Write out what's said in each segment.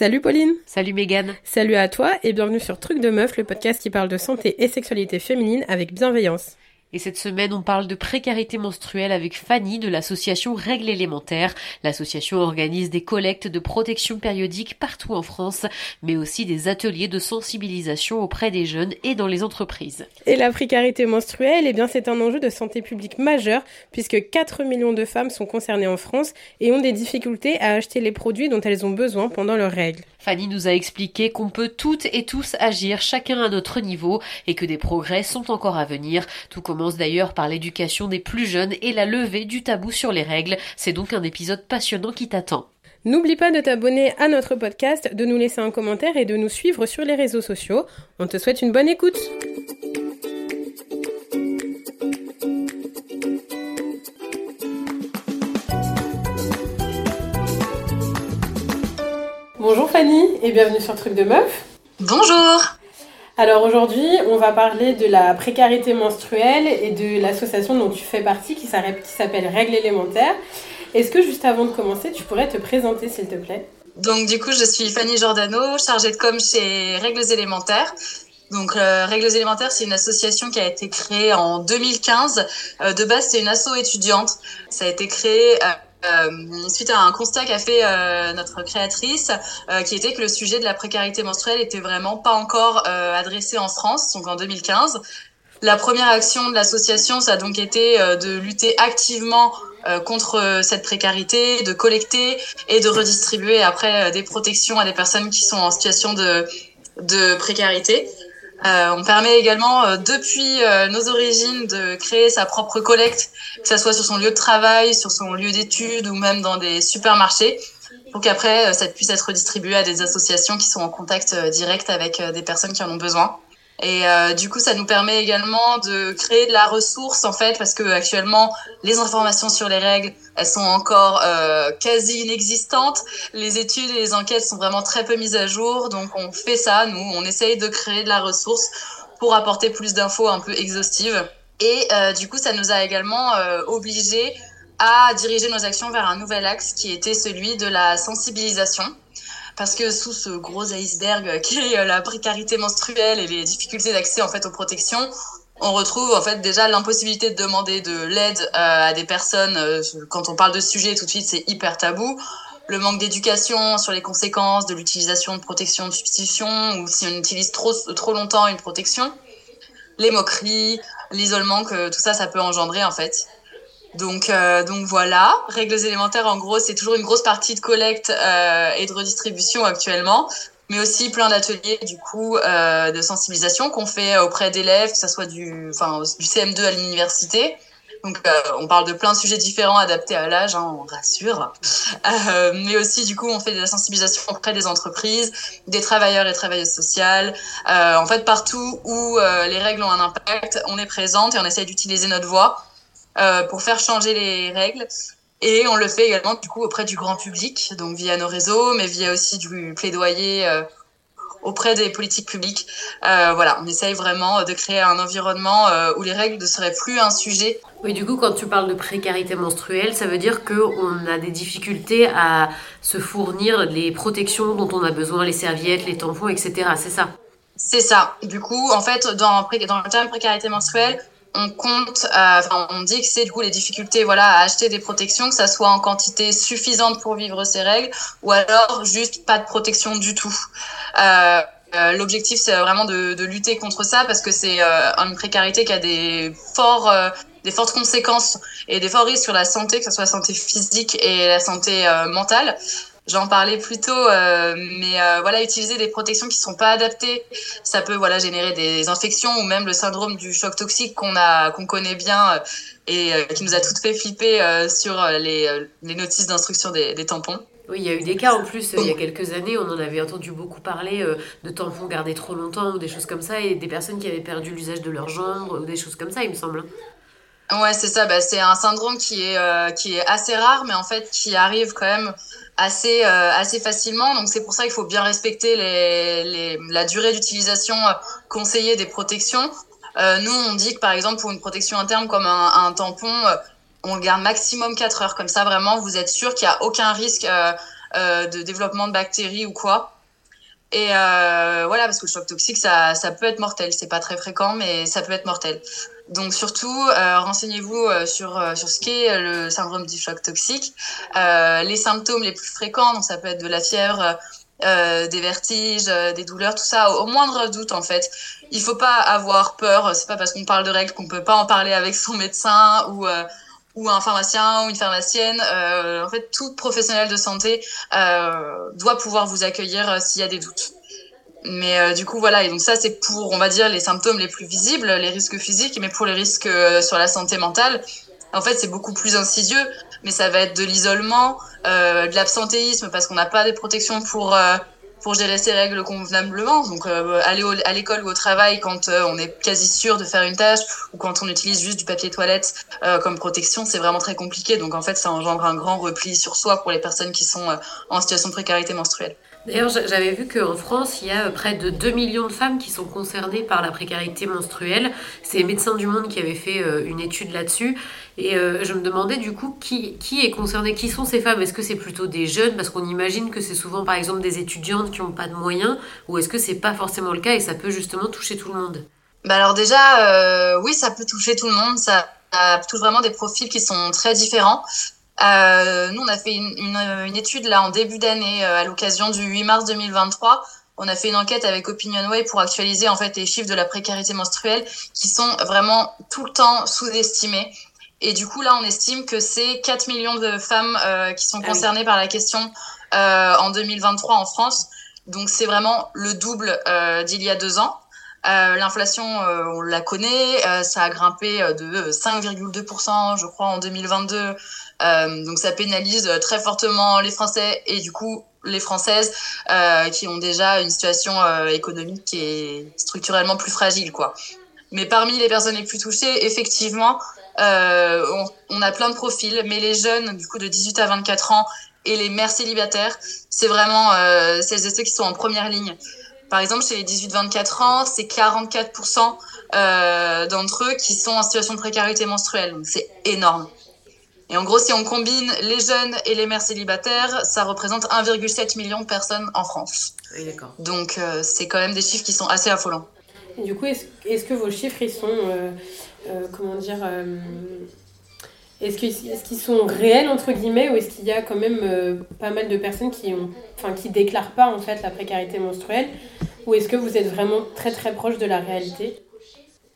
Salut Pauline Salut Mégane Salut à toi et bienvenue sur Truc de Meuf, le podcast qui parle de santé et sexualité féminine avec bienveillance. Et cette semaine, on parle de précarité menstruelle avec Fanny de l'association Règles élémentaires. L'association organise des collectes de protection périodique partout en France, mais aussi des ateliers de sensibilisation auprès des jeunes et dans les entreprises. Et la précarité menstruelle, eh bien, c'est un enjeu de santé publique majeur puisque 4 millions de femmes sont concernées en France et ont des difficultés à acheter les produits dont elles ont besoin pendant leurs règles. Fanny nous a expliqué qu'on peut toutes et tous agir chacun à notre niveau et que des progrès sont encore à venir. Tout commence d'ailleurs par l'éducation des plus jeunes et la levée du tabou sur les règles. C'est donc un épisode passionnant qui t'attend. N'oublie pas de t'abonner à notre podcast, de nous laisser un commentaire et de nous suivre sur les réseaux sociaux. On te souhaite une bonne écoute. Bonjour Fanny et bienvenue sur Truc de Meuf. Bonjour Alors aujourd'hui, on va parler de la précarité menstruelle et de l'association dont tu fais partie qui s'appelle Règles élémentaires. Est-ce que juste avant de commencer, tu pourrais te présenter s'il te plaît? Donc du coup, je suis Fanny Giordano, chargée de com chez Règles élémentaires. Donc, euh, Règles élémentaires, c'est une association qui a été créée en 2015. Euh, de base, c'est une asso étudiante. Ça a été créé euh, euh, suite à un constat qu'a fait euh, notre créatrice, euh, qui était que le sujet de la précarité menstruelle était vraiment pas encore adressé en France, donc en 2015. La première action de l'association, ça a donc été de lutter activement contre cette précarité, de collecter et de redistribuer après des protections à des personnes qui sont en situation de, de précarité. Euh, on permet également, euh, depuis euh, nos origines, de créer sa propre collecte, que ce soit sur son lieu de travail, sur son lieu d'études ou même dans des supermarchés, pour qu'après, ça puisse être redistribué à des associations qui sont en contact direct avec des personnes qui en ont besoin. Et euh, du coup, ça nous permet également de créer de la ressource en fait, parce que actuellement, les informations sur les règles, elles sont encore euh, quasi inexistantes. Les études et les enquêtes sont vraiment très peu mises à jour. Donc, on fait ça, nous, on essaye de créer de la ressource pour apporter plus d'infos un peu exhaustives. Et euh, du coup, ça nous a également euh, obligés à diriger nos actions vers un nouvel axe qui était celui de la sensibilisation parce que sous ce gros iceberg qui est euh, la précarité menstruelle et les difficultés d'accès en fait aux protections, on retrouve en fait déjà l'impossibilité de demander de l'aide euh, à des personnes euh, quand on parle de ce sujet tout de suite c'est hyper tabou. Le manque d'éducation sur les conséquences de l'utilisation de protection de substitution ou si on utilise trop trop longtemps une protection. Les moqueries l'isolement que tout ça ça peut engendrer en fait donc, euh, donc voilà, règles élémentaires, en gros, c'est toujours une grosse partie de collecte euh, et de redistribution actuellement, mais aussi plein d'ateliers du coup euh, de sensibilisation qu'on fait auprès d'élèves, que ce soit du, du CM2 à l'université. Donc, euh, on parle de plein de sujets différents adaptés à l'âge, hein, on rassure. Euh, mais aussi, du coup, on fait de la sensibilisation auprès des entreprises, des travailleurs et travailleuses sociales. Euh, en fait, partout où les règles ont un impact, on est présente et on essaie d'utiliser notre voix euh, pour faire changer les règles. Et on le fait également du coup auprès du grand public, donc via nos réseaux, mais via aussi du plaidoyer euh, auprès des politiques publiques. Euh, voilà, on essaye vraiment de créer un environnement où les règles ne seraient plus un sujet. Oui, du coup, quand tu parles de précarité menstruelle, ça veut dire qu'on a des difficultés à se fournir les protections dont on a besoin, les serviettes, les tampons, etc. C'est ça? C'est ça. Du coup, en fait, dans, dans le terme précarité menstruelle, on compte, enfin, on dit que c'est du coup les difficultés, voilà, à acheter des protections, que ça soit en quantité suffisante pour vivre ces règles, ou alors juste pas de protection du tout. Euh, euh, L'objectif, c'est vraiment de, de, lutter contre ça parce que c'est euh, une précarité qui a des forts, euh, des fortes conséquences et des forts risques sur la santé, que ce soit la santé physique et la santé mentale. J'en parlais plus tôt, euh, mais euh, voilà, utiliser des protections qui sont pas adaptées, ça peut voilà générer des infections ou même le syndrome du choc toxique qu'on a, qu'on connaît bien euh, et qui nous a toutes fait flipper sur les, les notices d'instruction des, des, tampons. Oui, il y a eu des cas en plus, il y a quelques années, on en avait entendu beaucoup parler de tampons gardés trop longtemps ou des choses comme ça, et des personnes qui avaient perdu l'usage de leurs jambes ou des choses comme ça, il me semble. Ouais, c'est ça. Bah, c'est un syndrome qui est, euh, qui est assez rare, mais en fait qui arrive quand même assez, euh, assez facilement. Donc c'est pour ça qu'il faut bien respecter la durée d'utilisation euh, conseillée des protections. Euh, nous, on dit que par exemple pour une protection interne comme un, tampon, on le garde maximum 4 heures. Comme ça, vraiment, vous êtes sûr qu'il n'y a aucun risque de développement de bactéries ou quoi. Et voilà, parce que le choc toxique, ça, ça peut être mortel. C'est pas très fréquent, mais ça peut être mortel. Donc surtout, euh, renseignez-vous euh, sur, euh, sur ce qu'est le syndrome du choc toxique. Euh, les symptômes les plus fréquents, donc ça peut être de la fièvre, euh, des vertiges, des douleurs, tout ça, au, moindre doute en fait. Il faut pas avoir peur. C'est pas parce qu'on parle de règles qu'on peut pas en parler avec son médecin ou ou un pharmacien ou une pharmacienne. Euh, en fait, tout professionnel de santé euh, doit pouvoir vous accueillir euh, s'il y a des doutes. Mais euh, du coup, voilà, et donc ça, c'est pour, on va dire, les symptômes les plus visibles, les risques physiques, mais pour les risques euh, sur la santé mentale, en fait, c'est beaucoup plus insidieux, mais ça va être de l'isolement, de l'absentéisme, parce qu'on n'a pas des protections pour pour gérer ses règles convenablement. Donc, euh, aller au, à l'école ou au travail quand euh, on est quasi sûr de faire une tâche ou quand on utilise juste du papier toilette euh, comme protection, c'est vraiment très compliqué. Donc, en fait, ça engendre un grand repli sur soi pour les personnes qui sont euh, en situation de précarité menstruelle. D'ailleurs, j'avais vu qu'en France, il y a près de 2 millions de femmes qui sont concernées par la précarité menstruelle. C'est Médecins du Monde qui avait fait une étude là-dessus. Et euh, je me demandais du coup qui, est concerné, qui sont ces femmes? Est-ce que c'est plutôt des jeunes? Parce qu'on imagine que c'est souvent par exemple des étudiantes qui n'ont pas de moyens, ou est-ce que c'est pas forcément le cas et ça peut justement toucher tout le monde? Bah alors déjà, euh, oui, ça peut toucher tout le monde. Ça, touche vraiment des profils qui sont très différents. Euh, nous, on a fait une, une, une étude là en début d'année à l'occasion du 8 mars 2023 on a fait une enquête avec Opinionway pour actualiser en fait les chiffres de la précarité menstruelle qui sont vraiment tout le temps sous-estimés. Et du coup, là, on estime que c'est 4 millions de femmes euh, qui sont concernées ah oui. par la question euh, en 2023 en France. Donc, c'est vraiment le double euh, d'il y a deux ans. Euh, l'inflation, euh, on la connaît, euh, ça a grimpé de 5,2%, je crois, en 2022. Donc, ça pénalise très fortement les Français et du coup les Françaises qui ont déjà une situation économique qui est structurellement plus fragile, quoi. Mais parmi les personnes les plus touchées, effectivement, euh, on, a plein de profils, mais les jeunes, du coup, de 18 à 24 ans et les mères célibataires, c'est vraiment euh, celles et ceux qui sont en première ligne. Par exemple, chez les 18-24 ans, c'est 44% euh, d'entre eux qui sont en situation de précarité menstruelle. Donc, c'est énorme. Et en gros, si on combine les jeunes et les mères célibataires, ça représente 1,7 million de personnes en France. Oui, Donc, euh, c'est quand même des chiffres qui sont assez affolants. Et du coup, est-ce est que vos chiffres, ils sont euh, euh, comment dire, euh, est-ce qu'ils est qu sont réels entre guillemets ou est-ce qu'il y a quand même euh, pas mal de personnes qui ont, enfin, qui déclarent pas en fait la précarité menstruelle ou est-ce que vous êtes vraiment très très proche de la réalité?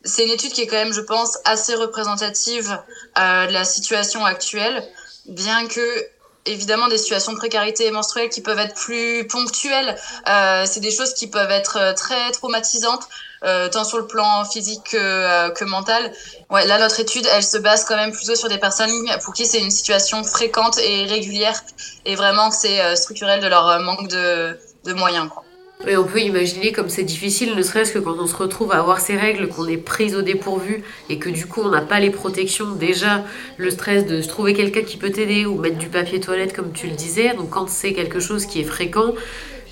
C'est une étude qui est quand même, je pense, assez représentative euh, de la situation actuelle, bien que évidemment des situations de précarité menstruelle qui peuvent être plus ponctuelles. Euh, c'est des choses qui peuvent être très traumatisantes euh, tant sur le plan physique que, euh, que mental. Ouais, là, notre étude, elle se base quand même plutôt sur des personnes pour qui c'est une situation fréquente et régulière, et vraiment que c'est euh, structurel de leur manque de, de moyens. Quoi. Et on peut imaginer comme c'est difficile, ne serait-ce que quand on se retrouve à avoir ces règles, qu'on est prise au dépourvu et que du coup on n'a pas les protections. Déjà, le stress de trouver quelqu'un qui peut t'aider ou mettre du papier toilette comme tu le disais. Donc quand c'est quelque chose qui est fréquent,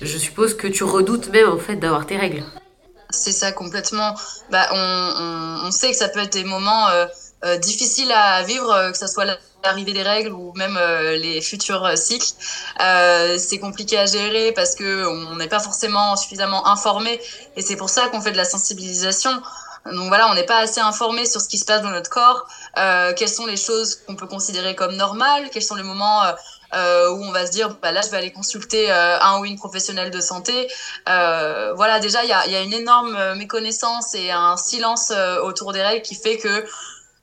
je suppose que tu redoutes même en fait d'avoir tes règles. C'est ça complètement. Bah, on, sait que ça peut être des moments euh, euh, difficiles à vivre, euh, que ce soit l'arrivée des règles ou même euh, les futurs cycles. Euh, c'est compliqué à gérer parce que on n'est pas forcément suffisamment informé et c'est pour ça qu'on fait de la sensibilisation. Donc voilà, on n'est pas assez informé sur ce qui se passe dans notre corps, quelles sont les choses qu'on peut considérer comme normales, quels sont les moments où on va se dire bah là je vais aller consulter un ou une professionnelle de santé. Euh, voilà, déjà il y a, y a, une énorme méconnaissance et un silence autour des règles qui fait que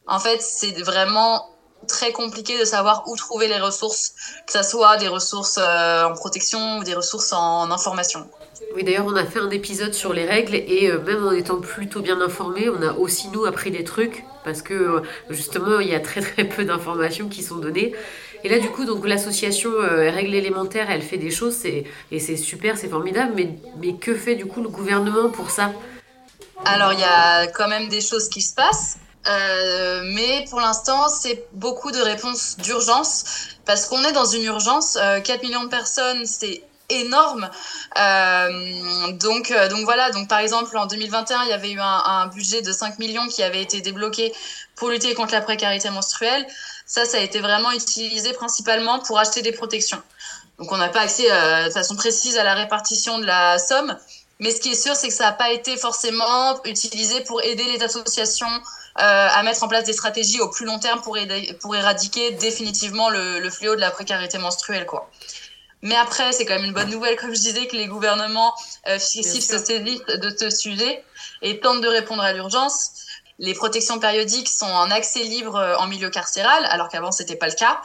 en fait c'est vraiment très compliqué de savoir où trouver les ressources, que ce soit des ressources euh, en protection ou des ressources en, en information. Oui, d'ailleurs, on a fait un épisode sur les règles et euh, même en étant plutôt bien informés, on a aussi nous appris des trucs parce que euh, justement, il y a très très peu d'informations qui sont données. Et là, du coup, donc l'association Règles élémentaires, elle fait des choses et c'est super, c'est formidable. Mais, mais que fait du coup le gouvernement pour ça? Alors, il y a quand même des choses qui se passent. Euh, mais pour l'instant, c'est beaucoup de réponses d'urgence parce qu'on est dans une urgence. Euh, 4 millions de personnes, c'est énorme. Euh, donc, euh, donc voilà, donc par exemple en 2021, il y avait eu un, un, budget de 5 millions qui avait été débloqué pour lutter contre la précarité menstruelle. Ça, ça a été vraiment utilisé principalement pour acheter des protections. Donc on n'a pas accès de façon précise à la répartition de la somme. Mais ce qui est sûr, c'est que ça n'a pas été forcément utilisé pour aider les associations à mettre en place des stratégies au plus long terme pour, pour éradiquer définitivement le, le, fléau de la précarité menstruelle. Quoi. Mais après, c'est quand même une bonne nouvelle, comme je disais, que les gouvernements euh, se saisissent de ce sujet et tentent de répondre à l'urgence. Les protections périodiques sont en accès libre euh, en milieu carcéral, alors qu'avant c'était pas le cas.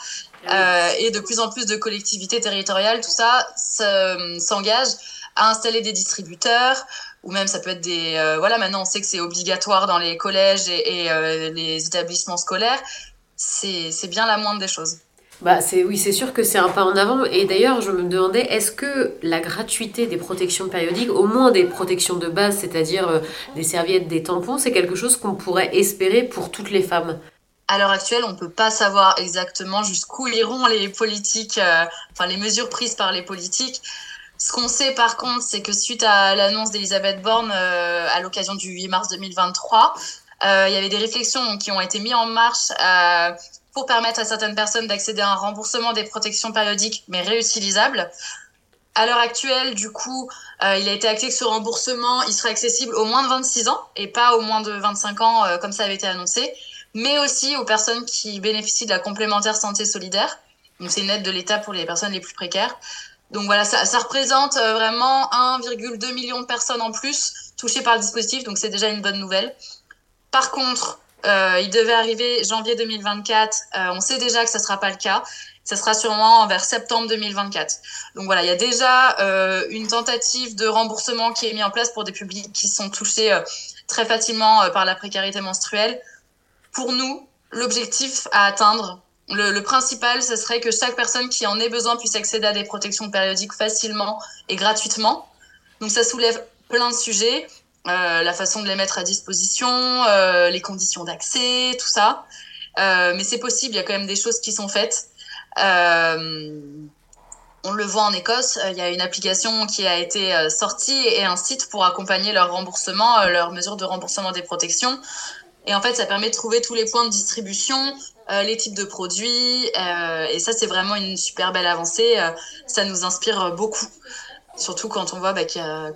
Euh, et de plus en plus de collectivités territoriales, tout ça, s'engagent à installer des distributeurs, ou même ça peut être des... Euh, voilà, maintenant on sait que c'est obligatoire dans les collèges et, et les établissements scolaires. C'est bien la moindre des choses. Bah c'est oui, c'est sûr que c'est un pas en avant. Et d'ailleurs, je me demandais, est-ce que la gratuité des protections périodiques, au moins des protections de base, c'est-à-dire euh, des serviettes, des tampons, c'est quelque chose qu'on pourrait espérer pour toutes les femmes? À l'heure actuelle, on ne peut pas savoir exactement jusqu'où iront les politiques, euh, enfin les mesures prises par les politiques. Ce qu'on sait par contre, c'est que suite à l'annonce d'Elisabeth Borne euh, à l'occasion du 8 mars 2023, il y avait des réflexions qui ont été mises en marche pour permettre à certaines personnes d'accéder à un remboursement des protections périodiques, mais réutilisables. À l'heure actuelle, du coup, euh, il a été acté que ce remboursement, il sera accessible aux moins de 26 ans et pas aux moins de 25 ans, euh, comme ça avait été annoncé, mais aussi aux personnes qui bénéficient de la complémentaire santé solidaire. Donc, c'est une aide de l'État pour les personnes les plus précaires. Donc voilà, ça, ça représente euh, vraiment 1,2 million de personnes en plus touchées par le dispositif, donc c'est déjà une bonne nouvelle. Par contre, euh, il devait arriver janvier 2024. Euh, on sait déjà que ça sera pas le cas. Ça sera sûrement vers septembre 2024. Donc voilà, il y a déjà euh, une tentative de remboursement qui est mise en place pour des publics qui sont touchés très facilement par la précarité menstruelle. Pour nous, l'objectif à atteindre, le, principal, ce serait que chaque personne qui en ait besoin puisse accéder à des protections périodiques facilement et gratuitement. Donc ça soulève plein de sujets. Euh, la façon de les mettre à disposition, euh, les conditions d'accès, tout ça. Euh, mais c'est possible, il y a quand même des choses qui sont faites. on le voit en Écosse, il y a une application qui a été sortie et un site pour accompagner leur remboursement, leurs mesures de remboursement des protections. Et en fait, ça permet de trouver tous les points de distribution, les types de produits. et ça, c'est vraiment une super belle avancée. ça nous inspire beaucoup. Surtout quand on voit, bah,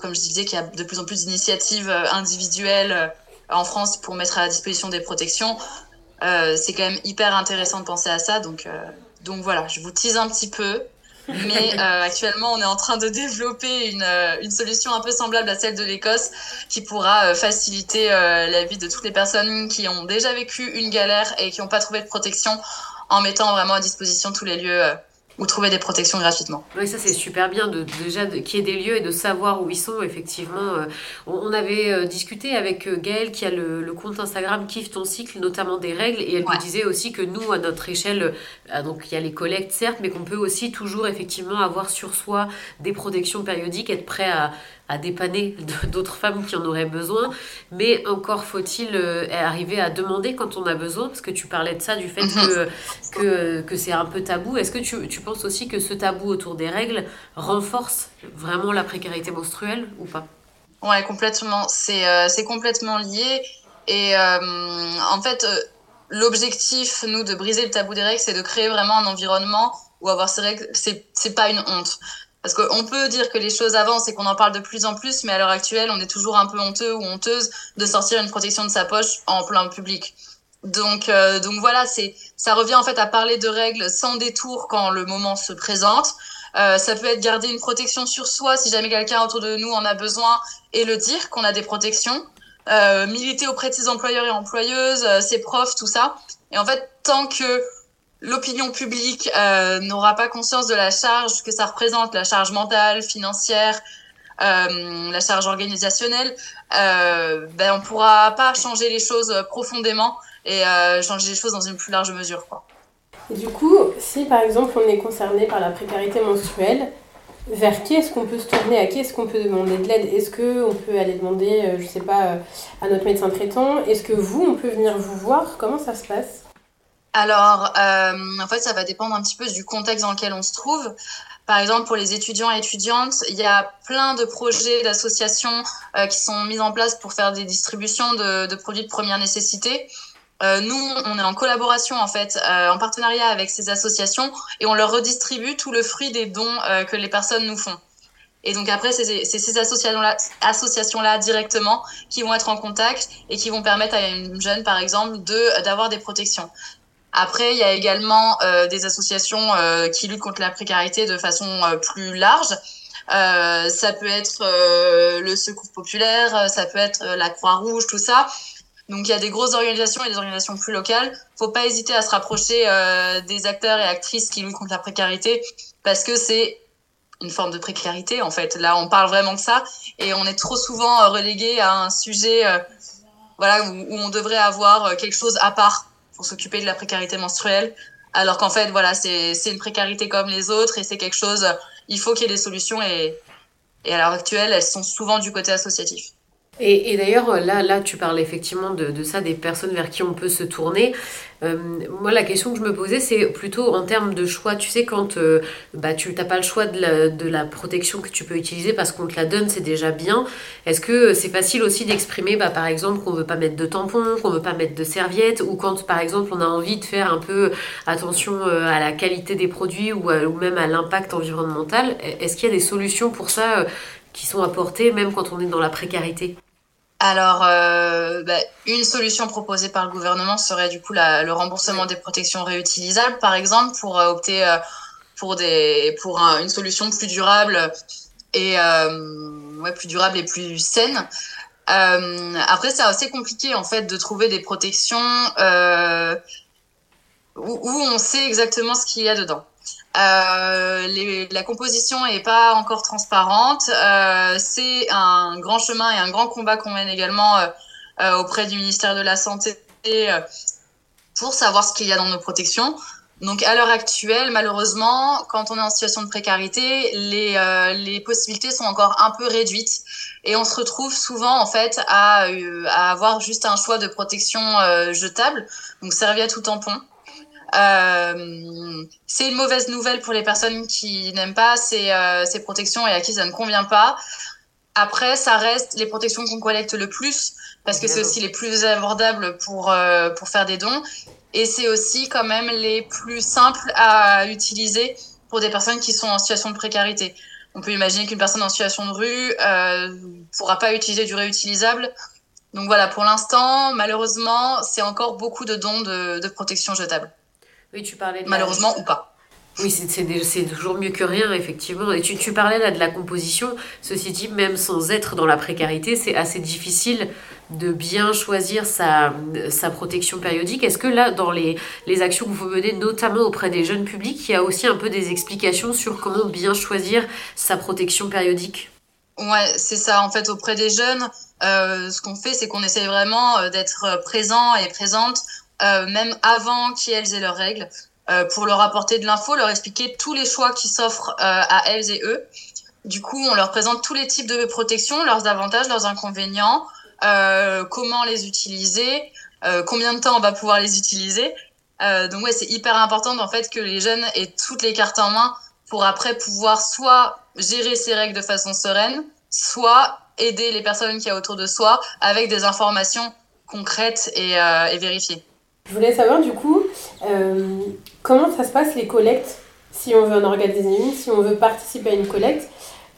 comme je disais, qu'il y a de plus en plus d'initiatives euh, individuelles euh, en France pour mettre à la disposition des protections. Euh, c'est quand même hyper intéressant de penser à ça. Donc, donc voilà, je vous tease un petit peu. Mais actuellement, on est en train de développer une, une, solution un peu semblable à celle de l'Écosse qui pourra faciliter la vie de toutes les personnes qui ont déjà vécu une galère et qui n'ont pas trouvé de protection en mettant vraiment à disposition tous les lieux ou trouver des protections gratuitement. Oui, ça c'est super bien de, déjà qu'il y ait des lieux et de savoir où ils sont. Effectivement, euh, on, avait euh, discuté avec euh, Gaëlle qui a le, compte Instagram Kiffe ton cycle, notamment des règles, et elle nous disait aussi que nous, à notre échelle, donc il y a les collectes certes, mais qu'on peut aussi toujours effectivement avoir sur soi des protections périodiques, être prêt à, à dépanner d'autres femmes qui en auraient besoin. Mais encore faut-il euh, arriver à demander quand on a besoin, parce que tu parlais de ça, du fait que, que, que c'est un peu tabou. Est-ce que tu, tu, penses aussi que ce tabou autour des règles renforce vraiment la précarité menstruelle ou pas? Ouais, complètement. C'est euh, complètement lié. Et euh, en fait, l'objectif, nous, de briser le tabou des règles, c'est de créer vraiment un environnement où avoir ces règles, c'est pas une honte. Parce qu'on peut dire que les choses avancent et qu'on en parle de plus en plus, mais à l'heure actuelle, on est toujours un peu honteux ou honteuse de sortir une protection de sa poche en plein public. Donc, euh, donc voilà, c'est, ça revient en fait à parler de règles sans détour quand le moment se présente. Euh, ça peut être garder une protection sur soi si jamais quelqu'un autour de nous en a besoin et le dire qu'on a des protections. Euh, militer auprès de ses employeurs et employeuses, euh, ses profs, tout ça. Et en fait, tant que l'opinion publique euh, n'aura pas conscience de la charge que ça représente, la charge mentale, financière, euh, la charge organisationnelle, euh, ben on pourra pas changer les choses profondément et euh, changer les choses dans une plus large mesure. Du coup, si par exemple on est concerné par la précarité menstruelle, vers qui est-ce qu'on peut se tourner? À qui est-ce qu'on peut demander de l'aide? Est-ce qu'on peut aller demander, je sais pas, à notre médecin traitant? Est-ce que vous, on peut venir vous voir? Comment ça se passe? Alors, euh, en fait, ça va dépendre un petit peu du contexte dans lequel on se trouve. Par exemple, pour les étudiants et étudiantes, il y a plein de projets, d'associations euh, qui sont mis en place pour faire des distributions de, produits de première nécessité. nous, on est en collaboration en fait, en partenariat avec ces associations et on leur redistribue tout le fruit des dons que les personnes nous font. Et donc après, c'est ces associations-là associations -là, directement qui vont être en contact et qui vont permettre à une jeune, par exemple, d'avoir des protections. Après, il y a également euh, des associations euh, qui luttent contre la précarité de façon euh, plus large. Ça peut être le Secours populaire, ça peut être la Croix-Rouge, tout ça. Donc il y a des grosses organisations et des organisations plus locales. Faut pas hésiter à se rapprocher des acteurs et actrices qui luttent contre la précarité parce que c'est une forme de précarité en fait. Là, on parle vraiment de ça et on est trop souvent relégué à un sujet voilà où, on devrait avoir quelque chose à part pour s'occuper de la précarité menstruelle, alors qu'en fait, voilà, c'est une précarité comme les autres et c'est quelque chose, il faut qu'il y ait des solutions et, et à l'heure actuelle, elles sont souvent du côté associatif. Et, d'ailleurs, là, là, tu parles effectivement de, ça, des personnes vers qui on peut se tourner. Euh, moi, la question que je me posais, c'est plutôt en termes de choix. Tu sais, quand euh, bah, tu n'as pas le choix de la, de la, protection que tu peux utiliser parce qu'on te la donne, c'est déjà bien. Est-ce que c'est facile aussi d'exprimer, bah, par exemple, qu'on veut pas mettre de tampons, qu'on veut pas mettre de serviettes, ou quand, par exemple, on a envie de faire un peu attention euh, à la qualité des produits ou, ou même à l'impact environnemental Est-ce qu'il y a des solutions pour ça qui sont apportées, même quand on est dans la précarité? Alors, euh, bah, une solution proposée par le gouvernement serait du coup la, le remboursement des protections réutilisables, par exemple, pour euh, opter euh, pour des pour un, une solution plus durable et ouais, plus durable et plus saine. Après, c'est assez compliqué en fait de trouver des protections où, on sait exactement ce qu'il y a dedans. Euh, les, la composition est pas encore transparente. Euh, c'est un grand chemin et un grand combat qu'on mène également euh, euh auprès du ministère de la Santé euh, pour savoir ce qu'il y a dans nos protections. Donc à l'heure actuelle, malheureusement, quand on est en situation de précarité, les, euh, les possibilités sont encore un peu réduites et on se retrouve souvent en fait à, à avoir juste un choix de protection jetable, donc serviette ou tampon. Euh, c'est une mauvaise nouvelle pour les personnes qui n'aiment pas ces, euh, ces, protections et à qui ça ne convient pas. Après, ça reste les protections qu'on collecte le plus parce que c'est aussi les plus abordables pour, euh, pour faire des dons et c'est aussi quand même les plus simples à utiliser pour des personnes qui sont en situation de précarité. On peut imaginer qu'une personne en situation de rue euh, pourra pas utiliser du réutilisable. Donc voilà, pour l'instant, malheureusement, c'est encore beaucoup de dons de, de protection jetable. Oui, tu parlais de Malheureusement ou pas. Oui, c'est toujours mieux que rien, effectivement. Et tu, tu, parlais là de la composition. Ceci dit, même sans être dans la précarité, c'est assez difficile de bien choisir sa, sa protection périodique. Est-ce que là, dans les, les actions que vous menez, notamment auprès des jeunes publics, il y a aussi un peu des explications sur comment bien choisir sa protection périodique? Ouais, c'est ça. En fait, auprès des jeunes, euh, ce qu'on fait, c'est qu'on essaye vraiment euh, d'être présent et présente même avant qu'elles aient leurs règles, euh, pour leur apporter de l'info, leur expliquer tous les choix qui s'offrent euh, à elles et eux. Du coup, on leur présente tous les types de protection, leurs avantages, leurs inconvénients, euh, comment les utiliser, euh, combien de temps on va pouvoir les utiliser. Euh, donc ouais, c'est hyper important en fait que les jeunes aient toutes les cartes en main pour après pouvoir soit gérer ces règles de façon sereine, soit aider les personnes qui a autour de soi avec des informations concrètes et, et vérifiées. Je voulais savoir du coup euh, comment ça se passe les collectes si on veut en organiser une, si on veut participer à une collecte.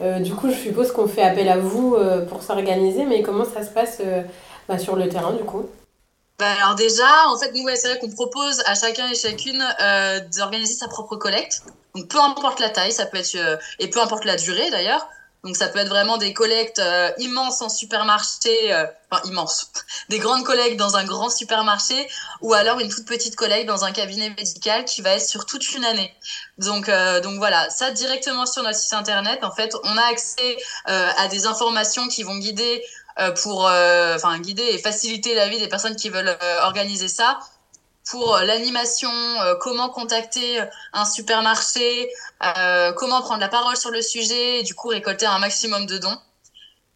Euh, du coup, je suppose qu'on fait appel à vous euh, pour s'organiser, mais comment ça se passe bah, sur le terrain du coup? Bah alors déjà, en fait, nous, c'est vrai qu'on propose à chacun et chacune d'organiser sa propre collecte. Donc peu importe la taille, ça peut être et peu importe la durée d'ailleurs. Donc ça peut être vraiment des collectes euh, immenses en supermarché, euh, enfin immenses, des grandes collectes dans un grand supermarché, ou alors une toute petite collecte dans un cabinet médical qui va être sur toute une année. Donc euh, donc voilà, ça directement sur notre site internet. En fait, on a accès euh, à des informations qui vont guider euh, pour, enfin guider et faciliter la vie des personnes qui veulent organiser ça pour l'animation, euh, comment contacter un supermarché, euh, comment prendre la parole sur le sujet, et du coup récolter un maximum de dons.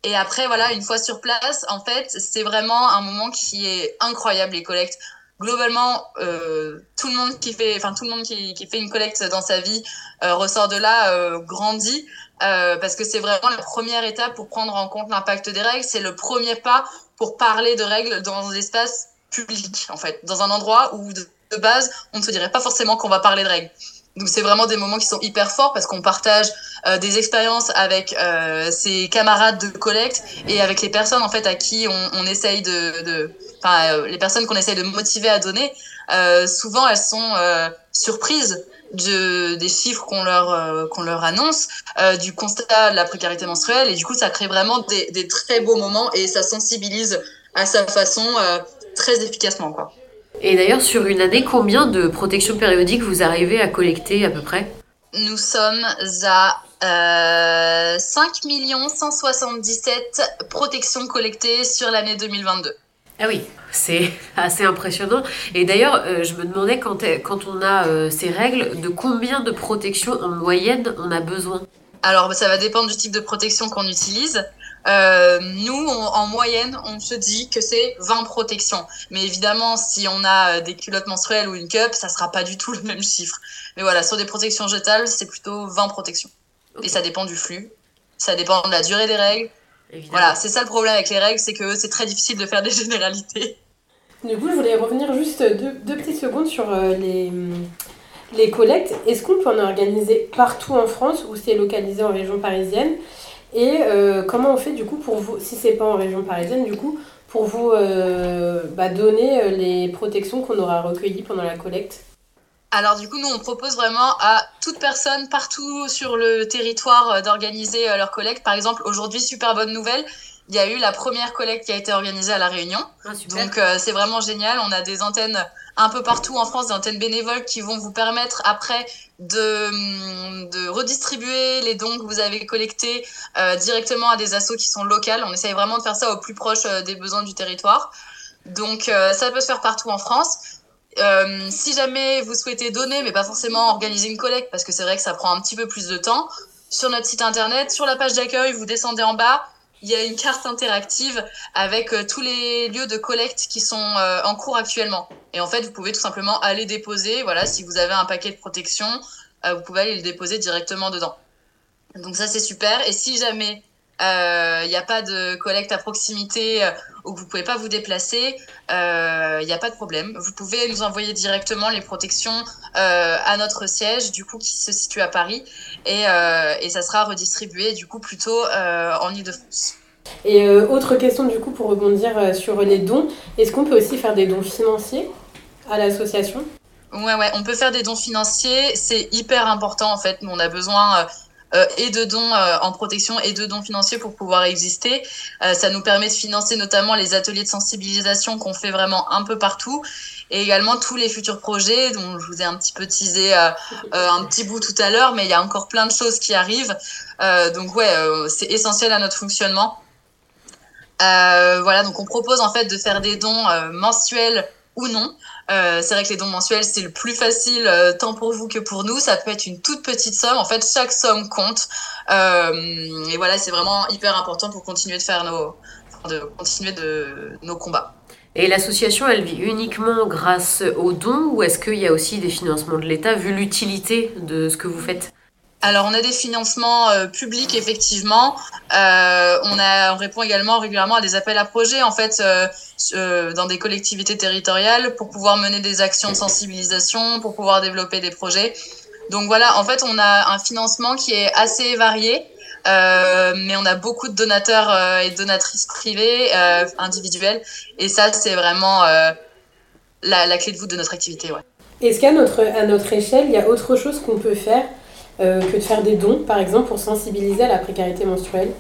Et après, voilà, une fois sur place, en fait, c'est vraiment un moment qui est incroyable, les collectes. Globalement, euh, tout le monde qui fait, enfin tout le monde qui, qui, fait une collecte dans sa vie euh, ressort de là euh, grandi, parce que c'est vraiment la première étape pour prendre en compte l'impact des règles. C'est le premier pas pour parler de règles dans des espaces public, en fait, dans un endroit où de, base, on ne se dirait pas forcément qu'on va parler de règles. Donc c'est vraiment des moments qui sont hyper forts parce qu'on partage euh, des expériences avec euh, ses camarades de collecte et avec les personnes en fait à qui on, essaye de, euh, les personnes qu'on essaye de motiver à donner. Souvent elles sont surprises de, des chiffres qu'on leur qu'on leur annonce, du constat de la précarité menstruelle et du coup ça crée vraiment des très beaux moments et ça sensibilise à sa façon très efficacement quoi. Et d'ailleurs, sur une année, combien de protections périodiques vous arrivez à collecter à peu près? Nous sommes à euh, 5 177 protections collectées sur l'année 2022. Ah oui, c'est assez impressionnant. Et d'ailleurs, euh, je me demandais quand, quand on a euh, ces règles, de combien de protections en moyenne on a besoin? Alors, ça va dépendre du type de protection qu'on utilise. Euh, nous, en moyenne, on se dit que c'est 20 protections. Mais évidemment, si on a euh, des culottes menstruelles ou une cup, ça sera pas du tout le même chiffre. Mais voilà, sur des protections jetables, c'est plutôt 20 protections. Et ça dépend du flux, ça dépend de la durée des règles. Voilà, c'est ça le problème avec les règles, c'est que c'est très difficile de faire des généralités. Du coup, je voulais revenir juste deux, deux petites secondes sur euh, les, les collectes. Est-ce qu'on peut en organiser partout en France ou c'est localisé en région parisienne? Et euh, comment on fait du coup pour vous, si c'est pas en région parisienne, du coup, pour vous euh, bah, donner euh, les protections qu'on aura recueillies pendant la collecte? Alors du coup, nous, on propose vraiment à toute personne partout sur le territoire d'organiser leur collecte. Par exemple, aujourd'hui, super bonne nouvelle, il y a eu la première collecte qui a été organisée à La Réunion. Ah, Donc c'est vraiment génial. On a des antennes un peu partout en France, des antennes bénévoles qui vont vous permettre après de, de redistribuer les dons que vous avez collectés euh, directement à des assos qui sont locales. On essaye vraiment de faire ça au plus proche euh, des besoins du territoire. Donc euh, ça peut se faire partout en France. Euh, si jamais vous souhaitez donner, mais pas forcément organiser une collecte, parce que c'est vrai que ça prend un petit peu plus de temps, sur notre site internet, sur la page d'accueil, vous descendez en bas, il y a une carte interactive avec euh, tous les lieux de collecte qui sont euh, en cours actuellement. Et en fait, vous pouvez tout simplement aller déposer, voilà, si vous avez un paquet de protection, euh, vous pouvez aller le déposer directement dedans. Donc ça, c'est super. Et si jamais il n'y a pas de collecte à proximité ou que vous pouvez pas vous déplacer, il n'y a pas de problème. Vous pouvez nous envoyer directement les protections à notre siège, du coup, qui se situe à Paris et, euh, et ça sera redistribué du coup plutôt euh, en Ile-de-France. Et euh, autre question du coup pour rebondir sur les dons, est-ce qu'on peut aussi faire des dons financiers à l'association? Ouais, ouais, on peut faire des dons financiers, c'est hyper important en fait. Nous, on a besoin euh, et de dons euh, en protection et de dons financiers pour pouvoir exister. Euh, ça nous permet de financer notamment les ateliers de sensibilisation qu'on fait vraiment un peu partout et également tous les futurs projets dont je vous ai un petit peu teasé un petit bout tout à l'heure, mais il y a encore plein de choses qui arrivent. donc ouais, c'est essentiel à notre fonctionnement. voilà, donc on propose en fait de faire des dons mensuels ou non. Euh, c'est vrai que les dons mensuels, c'est le plus facile euh, tant pour vous que pour nous. Ça peut être une toute petite somme. En fait, chaque somme compte. Euh, et voilà, c'est vraiment hyper important pour continuer de faire nos, de continuer de, nos combats. Et l'association, elle vit uniquement grâce aux dons ou est-ce qu'il y a aussi des financements de l'État vu l'utilité de ce que vous faites? Alors, on a des financements euh, publics, effectivement. Euh, on, répond également régulièrement à des appels à projets, en fait, euh, dans des collectivités territoriales pour pouvoir mener des actions de sensibilisation, pour pouvoir développer des projets. Donc voilà, en fait, on a un financement qui est assez varié, mais on a beaucoup de donateurs et donatrices privées, individuelles, et ça, c'est vraiment la, clé de voûte de notre activité. Est-ce qu'à notre, à notre échelle, il y a autre chose qu'on peut faire euh, que de faire des dons, par exemple, pour sensibiliser à la précarité menstruelle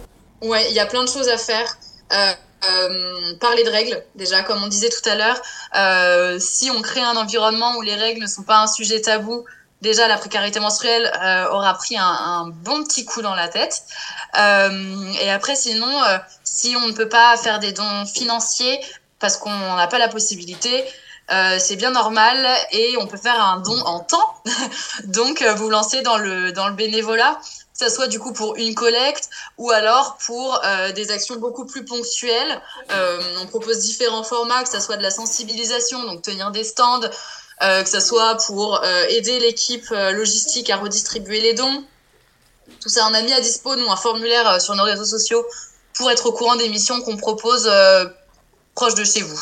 Ouais, il y a plein de choses à faire. Euh, euh, parler de règles, déjà, comme on disait tout à l'heure. Si on crée un environnement où les règles ne sont pas un sujet tabou, déjà la précarité menstruelle aura pris un, bon petit coup dans la tête. Et après, sinon, si on ne peut pas faire des dons financiers parce qu'on n'a pas la possibilité, euh, c'est bien normal et on peut faire un don en temps. Donc, euh, vous lancez dans le, dans le bénévolat, que ce soit du coup pour une collecte ou alors pour euh, des actions beaucoup plus ponctuelles. On propose différents formats, que ce soit de la sensibilisation, donc tenir des stands, que ce soit pour aider l'équipe logistique à redistribuer les dons. Tout ça, on a mis à dispo, nous, un formulaire sur nos réseaux sociaux pour être au courant des missions qu'on propose proches de chez vous.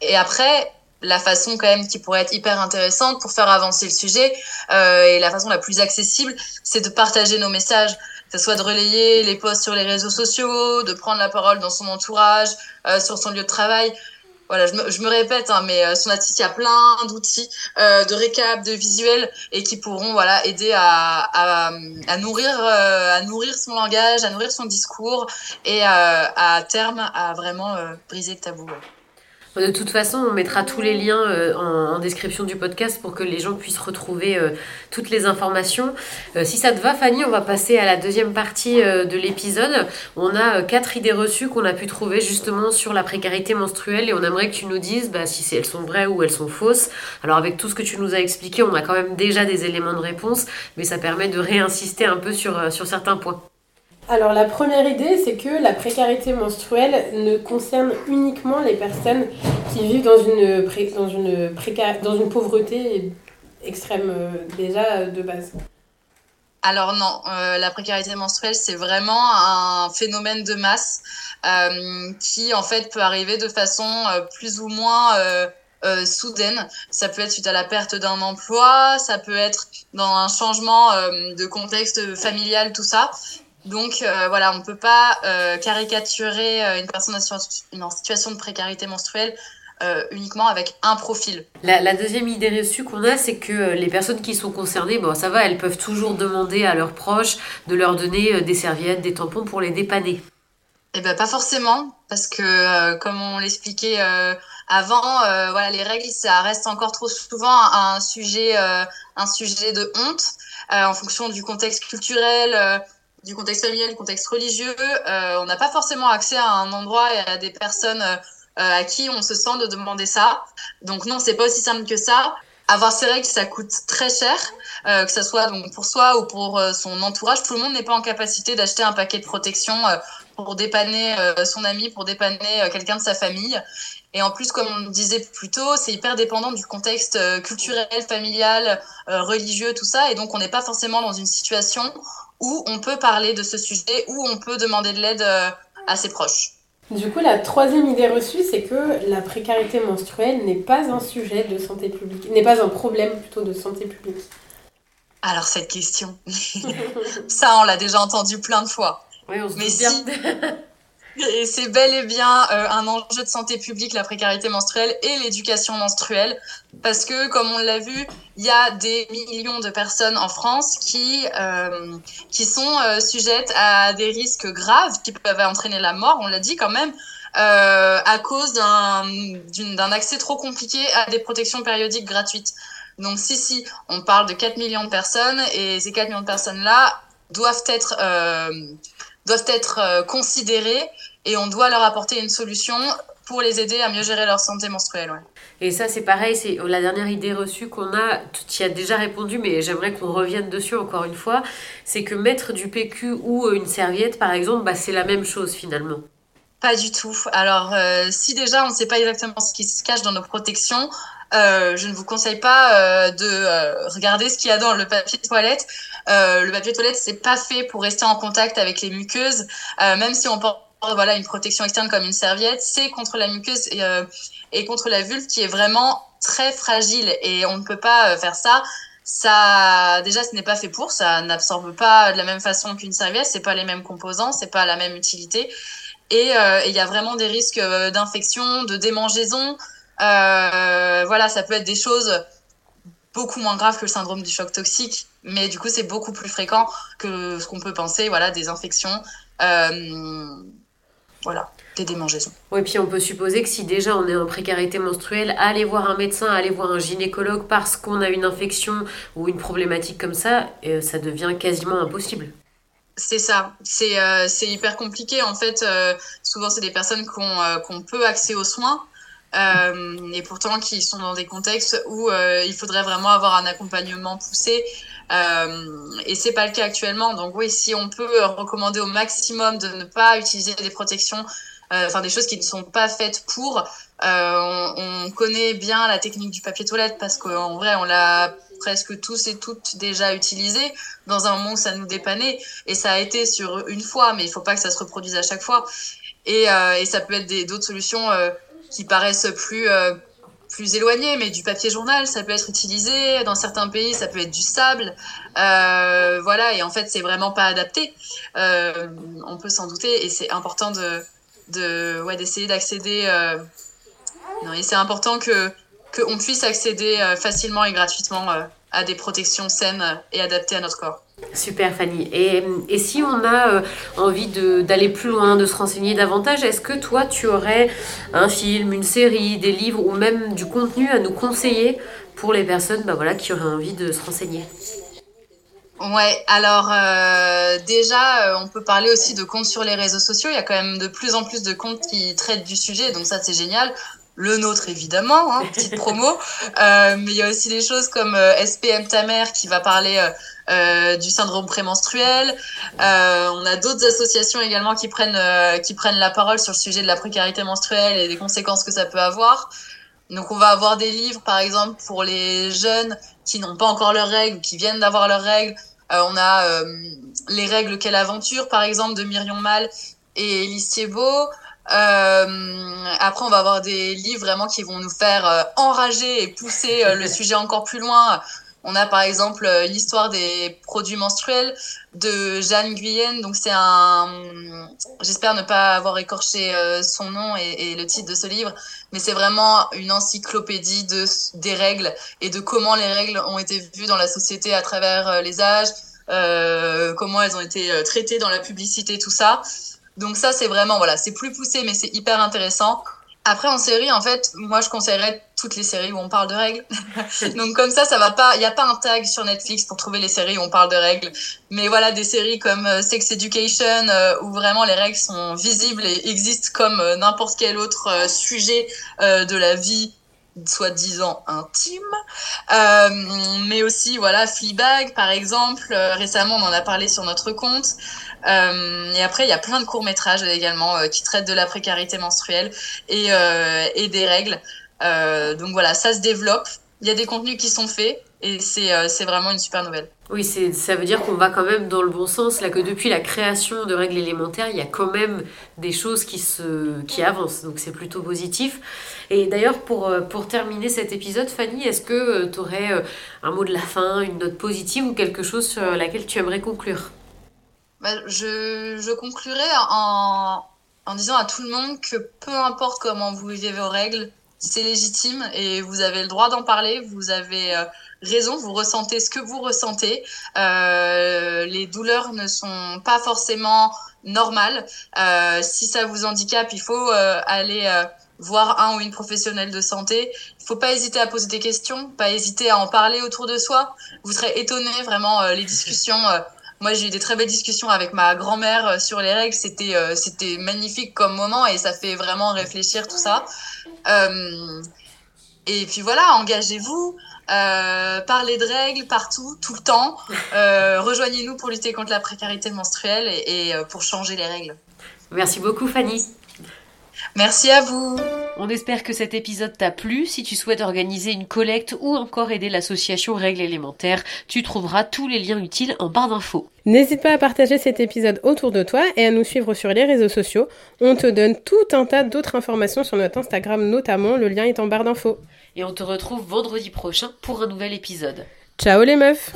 Et après, la façon quand même qui pourrait être hyper intéressante pour faire avancer le sujet euh, et la façon la plus accessible, c'est de partager nos messages, que ce soit de relayer les posts sur les réseaux sociaux, de prendre la parole dans son entourage, euh, sur son lieu de travail. Voilà, je me, je me répète, hein, mais euh, sur il y a plein d'outils euh, de récap, de visuels, et qui pourront voilà, aider à, à, à nourrir, euh, à nourrir son langage, à nourrir son discours, et euh, à terme, à vraiment briser le tabou. ouais. De toute façon, on mettra tous les liens euh, en, description du podcast pour que les gens puissent retrouver euh, toutes les informations. Euh, si ça te va, Fanny, on va passer à la deuxième partie euh, de l'épisode. On a quatre idées reçues qu'on a pu trouver justement sur la précarité menstruelle et on aimerait que tu nous dises bah, si elles sont vraies ou elles sont fausses. Alors avec tout ce que tu nous as expliqué, on a quand même déjà des éléments de réponse, mais ça permet de réinsister un peu sur certains points. Alors la première idée, c'est que la précarité menstruelle ne concerne uniquement les personnes qui vivent dans une, pauvreté extrême euh, déjà de base. Alors non, euh, la précarité menstruelle, c'est vraiment un phénomène de masse euh, qui en fait peut arriver de façon plus ou moins soudaine. Ça peut être suite à la perte d'un emploi, ça peut être dans un changement de contexte familial, tout ça. Donc euh, voilà, on ne peut pas euh, caricaturer euh, une personne en situa- en situation de précarité menstruelle euh, uniquement avec un profil. La, la deuxième idée reçue qu'on a, c'est que euh, les personnes qui sont concernées, bon, ça va, elles peuvent toujours demander à leurs proches de leur donner euh, des serviettes, des tampons pour les dépanner. Eh ben pas forcément, parce que euh, comme on l'expliquait euh, avant, euh, voilà, les règles, ça reste encore trop souvent un, un sujet, euh, un sujet de honte euh, en fonction du contexte culturel, euh, du contexte familial, du contexte religieux. Euh, on n'a pas forcément accès à un endroit et à des personnes euh, à qui on se sent de demander ça. Donc non, c'est pas aussi simple que ça. Avoir ces règles, ça coûte très cher, euh, que ce soit donc pour soi ou pour euh, son entourage. Tout le monde n'est pas en capacité d'acheter un paquet de protection euh, pour dépanner son ami, pour dépanner quelqu'un de sa famille. Et en plus, comme on disait plus tôt, c'est hyper dépendant du contexte culturel, familial, religieux, tout ça. Et donc, on n'est pas forcément dans une situation où on peut parler de ce sujet, où on peut demander de l'aide euh, à ses proches. Du coup, la troisième idée reçue, c'est que la précarité menstruelle n'est pas un sujet de santé publique, n'est pas un problème plutôt de santé publique. Alors, cette question, ça, on l'a déjà entendu plein de fois. Oui, on se Mais si. Et c'est bel et bien euh, un enjeu de santé publique, la précarité menstruelle et l'éducation menstruelle, parce que, comme on l'a vu, il y a des millions de personnes en France qui, euh, qui sont euh, sujettes à des risques graves qui peuvent entraîner la mort, on l'a dit quand même, euh, à cause d'un accès trop compliqué à des protections périodiques gratuites. Donc si, si, on parle de 4 millions de personnes, et ces 4 millions de personnes-là doivent être... euh, doivent être euh, considérées et on doit leur apporter une solution pour les aider à mieux gérer leur santé menstruelle. Ouais. Et ça, c'est pareil, c'est la dernière idée reçue qu'on a, tu y as déjà répondu, mais j'aimerais qu'on revienne dessus encore une fois, c'est que mettre du PQ ou une serviette, par exemple, bah, c'est la même chose finalement. Pas du tout. Alors, euh, si déjà on ne sait pas exactement ce qui se cache dans nos protections, euh, je ne vous conseille pas euh, de euh, regarder ce qu'il y a dans le papier toilette. Euh, le papier toilette, c'est pas fait pour rester en contact avec les muqueuses, euh, même si on porte voilà une protection externe comme une serviette, c'est contre la muqueuse et, euh, et contre la vulve qui est vraiment très fragile et on ne peut pas euh, faire ça. Ça, déjà, ce n'est pas fait pour, ça n'absorbe pas de la même façon qu'une serviette, c'est pas les mêmes composants, c'est pas la même utilité. Et il y a vraiment des risques d'infection, de démangeaison. Euh, voilà, ça peut être des choses beaucoup moins graves que le syndrome du choc toxique, mais du coup, c'est beaucoup plus fréquent que ce qu'on peut penser. Voilà, des infections, euh, voilà, des démangeaisons. Oui, puis on peut supposer que si déjà on est en précarité menstruelle, aller voir un médecin, aller voir un gynécologue parce qu'on a une infection ou une problématique comme ça, euh, ça devient quasiment impossible. C'est ça, c'est euh, hyper compliqué. En fait, souvent, c'est des personnes qui ont, peu accès aux soins euh, et pourtant qui sont dans des contextes où euh, il faudrait vraiment avoir un accompagnement poussé. Euh, et c'est pas le cas actuellement. Donc oui, si on peut recommander au maximum de ne pas utiliser des protections, euh, enfin des choses qui ne sont pas faites pour, euh, on, on connaît bien la technique du papier toilette parce qu'en vrai, on l'a presque tous et toutes déjà utilisé dans un moment où ça nous dépannait et ça a été sur une fois mais il faut pas que ça se reproduise à chaque fois et, euh, et ça peut être d'autres solutions euh, qui paraissent plus euh, plus mais du papier journal, ça peut être utilisé. Dans certains pays, ça peut être du sable. Euh, voilà, et en fait, c'est vraiment pas adapté. Euh, on peut s'en douter, et c'est important de, de ouais, d'essayer d'accéder. Non, et c'est important que qu'on puisse accéder facilement et gratuitement à des protections saines et adaptées à notre corps. Super Fanny. Et, si on a euh, envie d'aller plus loin, de se renseigner davantage, est-ce que toi tu aurais un film, une série, des livres ou même du contenu à nous conseiller pour les personnes bah, voilà, qui auraient envie de se renseigner? Ouais, alors euh, déjà, euh, on peut parler aussi de comptes sur les réseaux sociaux. Il y a quand même de plus en plus de comptes qui traitent du sujet, donc ça c'est génial. Le nôtre évidemment, hein, petite promo. Euh, mais il y a aussi des choses comme euh, SPM ta mère qui va parler euh, euh, du syndrome prémenstruel. Euh, on a d'autres associations également qui prennent euh, qui prennent la parole sur le sujet de la précarité menstruelle et des conséquences que ça peut avoir. Donc on va avoir des livres par exemple pour les jeunes qui n'ont pas encore leurs règles, qui viennent d'avoir leurs règles. Euh, on a euh, les règles quelle aventure par exemple de Myrion Mal et Elise Thiebaud. Euh, après, on va avoir des livres vraiment qui vont nous faire euh, enrager et pousser euh, le sujet encore plus loin. On a par exemple euh, l'histoire des produits menstruels de Jeanne Guyenne. Donc c'est un, j'espère ne pas avoir écorché son nom et, et, le titre de ce livre, mais c'est vraiment une encyclopédie de des règles et de comment les règles ont été vues dans la société à travers les âges, euh, comment elles ont été traitées dans la publicité, tout ça. Donc ça c'est vraiment voilà, c'est plus poussé mais c'est hyper intéressant. Après, en série, en fait, moi, je conseillerais toutes les séries où on parle de règles. Donc, comme ça, ça va pas, il n'y a pas un tag sur Netflix pour trouver les séries où on parle de règles. Mais voilà, des séries comme euh, Sex Education, euh, où vraiment les règles sont visibles et existent comme euh, n'importe quel autre sujet de la vie soi-disant intime, euh, mais aussi voilà Fleabag par exemple. Euh, récemment, on en a parlé sur notre compte. Euh, et après, il y a plein de courts métrages également qui traitent de la précarité menstruelle et, des règles. Donc voilà, ça se développe. Il y a des contenus qui sont faits et c'est c'est vraiment une super nouvelle. Oui, ça veut dire qu'on va quand même dans le bon sens, là que depuis la création de règles élémentaires, il y a quand même des choses qui, se, qui avancent, donc c'est plutôt positif. Et d'ailleurs, pour, euh, pour terminer cet épisode, Fanny, est-ce que tu aurais un mot de la fin, une note positive ou quelque chose sur laquelle tu aimerais conclure? Bah, je, je conclurai en, disant à tout le monde que peu importe comment vous vivez vos règles, c'est légitime et vous avez le droit d'en parler, vous avez euh, raison, vous ressentez ce que vous ressentez. Euh, les douleurs ne sont pas forcément normales. Euh, si ça vous handicape, il faut euh, aller euh, voir un ou une professionnelle de santé. Il faut pas hésiter à poser des questions, pas hésiter à en parler autour de soi. Vous serez étonné vraiment les discussions. moi, j'ai eu des très belles discussions avec ma grand-mère sur les règles. C'était c'était magnifique comme moment et ça fait vraiment réfléchir tout ça. et puis voilà, engagez-vous. Euh, parlez de règles partout, tout le temps. Euh, Rejoignez-nous pour lutter contre la précarité menstruelle et, pour changer les règles. Merci beaucoup Fanny. Merci à vous. On espère que cet épisode t'a plu. Si tu souhaites organiser une collecte ou encore aider l'association Règles élémentaires, tu trouveras tous les liens utiles en barre d'infos. N'hésite pas à partager cet épisode autour de toi et à nous suivre sur les réseaux sociaux. On te donne tout un tas d'autres informations sur notre Instagram notamment, le lien est en barre d'infos. Et on te retrouve vendredi prochain pour un nouvel épisode. Ciao les meufs